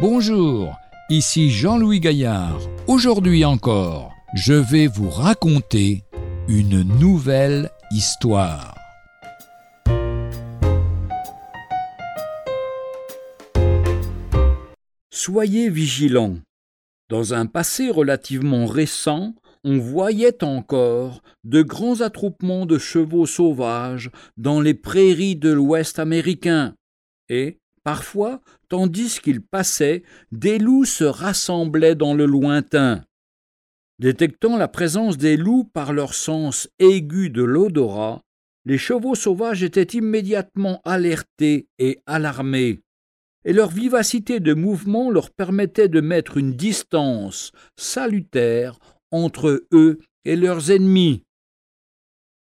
Bonjour, ici Jean-Louis Gaillard. Aujourd'hui encore, je vais vous raconter une nouvelle histoire. Soyez vigilants. Dans un passé relativement récent, on voyait encore de grands attroupements de chevaux sauvages dans les prairies de l'Ouest américain, et, parfois, tandis qu'ils passaient, des loups se rassemblaient dans le lointain. Détectant la présence des loups par leur sens aigu de l'odorat, les chevaux sauvages étaient immédiatement alertés et alarmés et leur vivacité de mouvement leur permettait de mettre une distance salutaire entre eux et leurs ennemis.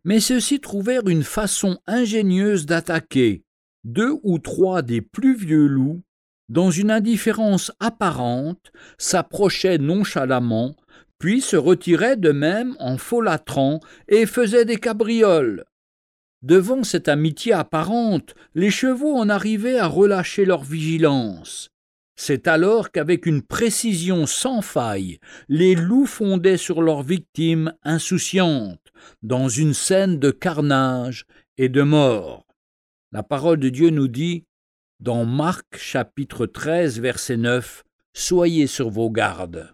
Mais ceux-ci trouvèrent une façon ingénieuse d'attaquer. Deux ou trois des plus vieux loups, dans une indifférence apparente, s'approchaient nonchalamment, puis se retiraient de même en folâtrant et faisaient des cabrioles. Devant cette amitié apparente, les chevaux en arrivaient à relâcher leur vigilance. C'est alors qu'avec une précision sans faille, les loups fondaient sur leurs victimes insouciantes, dans une scène de carnage et de mort. La parole de Dieu nous dit, dans Marc chapitre 13 verset 9, Soyez sur vos gardes.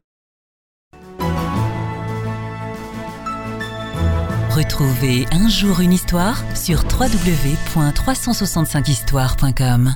Retrouvez un jour une histoire sur www.365histoire.com.